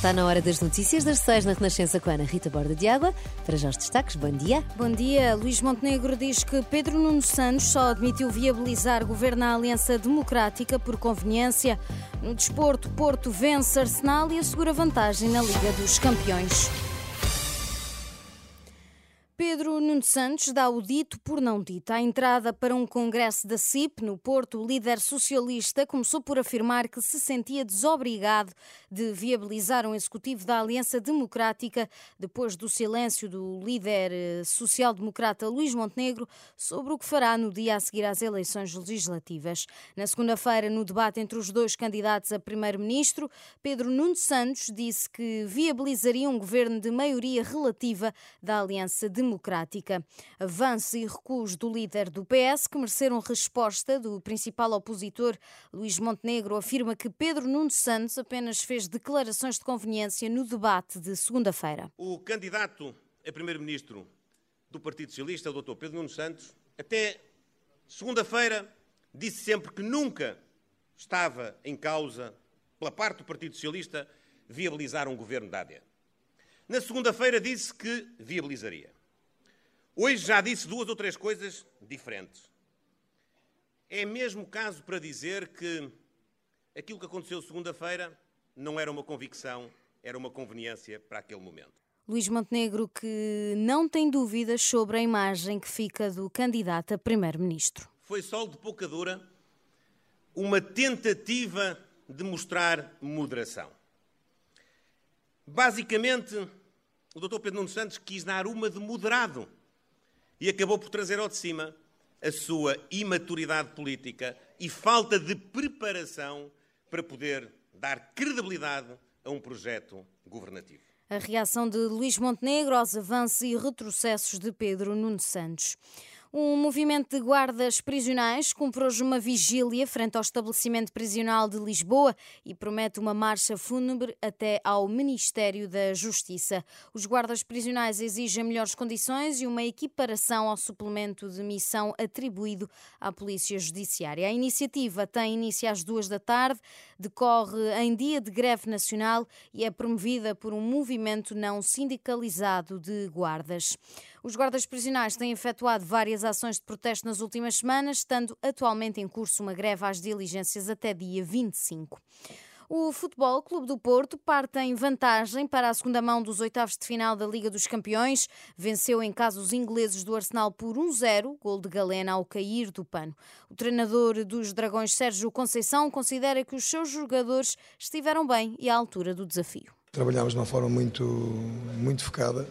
Está na hora das notícias das seis na Renascença com Ana Rita Borda de Água. Para já os destaques, bom dia. Bom dia. Luís Montenegro diz que Pedro Nuno Santos só admitiu viabilizar governo na Aliança Democrática por conveniência. No desporto, Porto vence Arsenal e assegura vantagem na Liga dos Campeões. Pedro Nuno Santos dá o dito por não dito. À entrada para um congresso da CIP no Porto, o líder socialista começou por afirmar que se sentia desobrigado de viabilizar um executivo da Aliança Democrática depois do silêncio do líder eh, social-democrata Luís Montenegro sobre o que fará no dia a seguir às eleições legislativas. Na segunda-feira, no debate entre os dois candidatos a primeiro-ministro, Pedro Nuno Santos disse que viabilizaria um governo de maioria relativa da Aliança Democrática democrática. Avanço e recuos do líder do PS que mereceram resposta do principal opositor. Luís Montenegro afirma que Pedro Nuno Santos apenas fez declarações de conveniência no debate de segunda-feira. O candidato a primeiro-ministro do Partido Socialista, o Dr. Pedro Nuno Santos, até segunda-feira disse sempre que nunca estava em causa, pela parte do Partido Socialista, viabilizar um governo da AD. Na segunda-feira disse que viabilizaria. Hoje já disse duas ou três coisas diferentes. É mesmo caso para dizer que aquilo que aconteceu segunda-feira não era uma convicção, era uma conveniência para aquele momento. Luís Montenegro que não tem dúvidas sobre a imagem que fica do candidato a primeiro-ministro. Foi sol de pouca dura uma tentativa de mostrar moderação. Basicamente, o Dr. Pedro Nuno Santos quis dar uma de moderado e acabou por trazer ao de cima a sua imaturidade política e falta de preparação para poder dar credibilidade a um projeto governativo. A reação de Luís Montenegro aos avanços e retrocessos de Pedro Nuno Santos. Um movimento de guardas prisionais cumpre hoje uma vigília frente ao estabelecimento prisional de Lisboa e promete uma marcha fúnebre até ao Ministério da Justiça. Os guardas prisionais exigem melhores condições e uma equiparação ao suplemento de missão atribuído à Polícia Judiciária. A iniciativa tem início às duas da tarde, decorre em dia de greve nacional e é promovida por um movimento não sindicalizado de guardas. Os guardas prisionais têm efetuado várias ações de protesto nas últimas semanas, estando atualmente em curso uma greve às diligências até dia 25. O Futebol Clube do Porto parte em vantagem para a segunda mão dos oitavos de final da Liga dos Campeões. Venceu em casa os ingleses do Arsenal por 1-0, gol de Galena ao cair do pano. O treinador dos Dragões, Sérgio Conceição, considera que os seus jogadores estiveram bem e à altura do desafio. Trabalhámos de uma forma muito, muito focada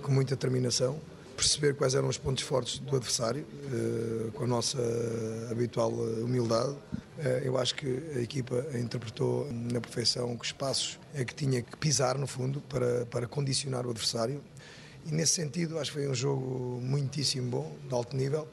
com muita determinação, perceber quais eram os pontos fortes do adversário, eh, com a nossa habitual humildade. Eh, eu acho que a equipa interpretou na perfeição que espaços é que tinha que pisar, no fundo, para, para condicionar o adversário. E nesse sentido, acho que foi um jogo muitíssimo bom, de alto nível.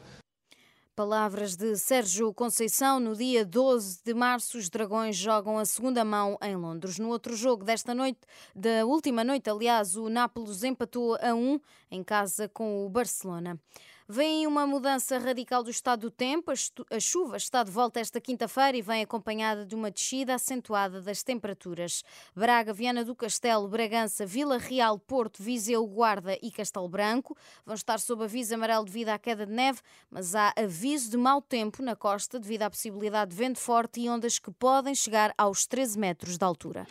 Palavras de Sérgio Conceição. No dia 12 de março, os Dragões jogam a segunda mão em Londres. No outro jogo desta noite, da última noite, aliás, o Nápoles empatou a um em casa com o Barcelona. Vem uma mudança radical do estado do tempo. A chuva está de volta esta quinta-feira e vem acompanhada de uma descida acentuada das temperaturas. Braga, Viana do Castelo, Bragança, Vila Real, Porto, Viseu, Guarda e Castelo Branco vão estar sob aviso amarelo devido à queda de neve, mas há aviso de mau tempo na costa devido à possibilidade de vento forte e ondas que podem chegar aos 13 metros de altura.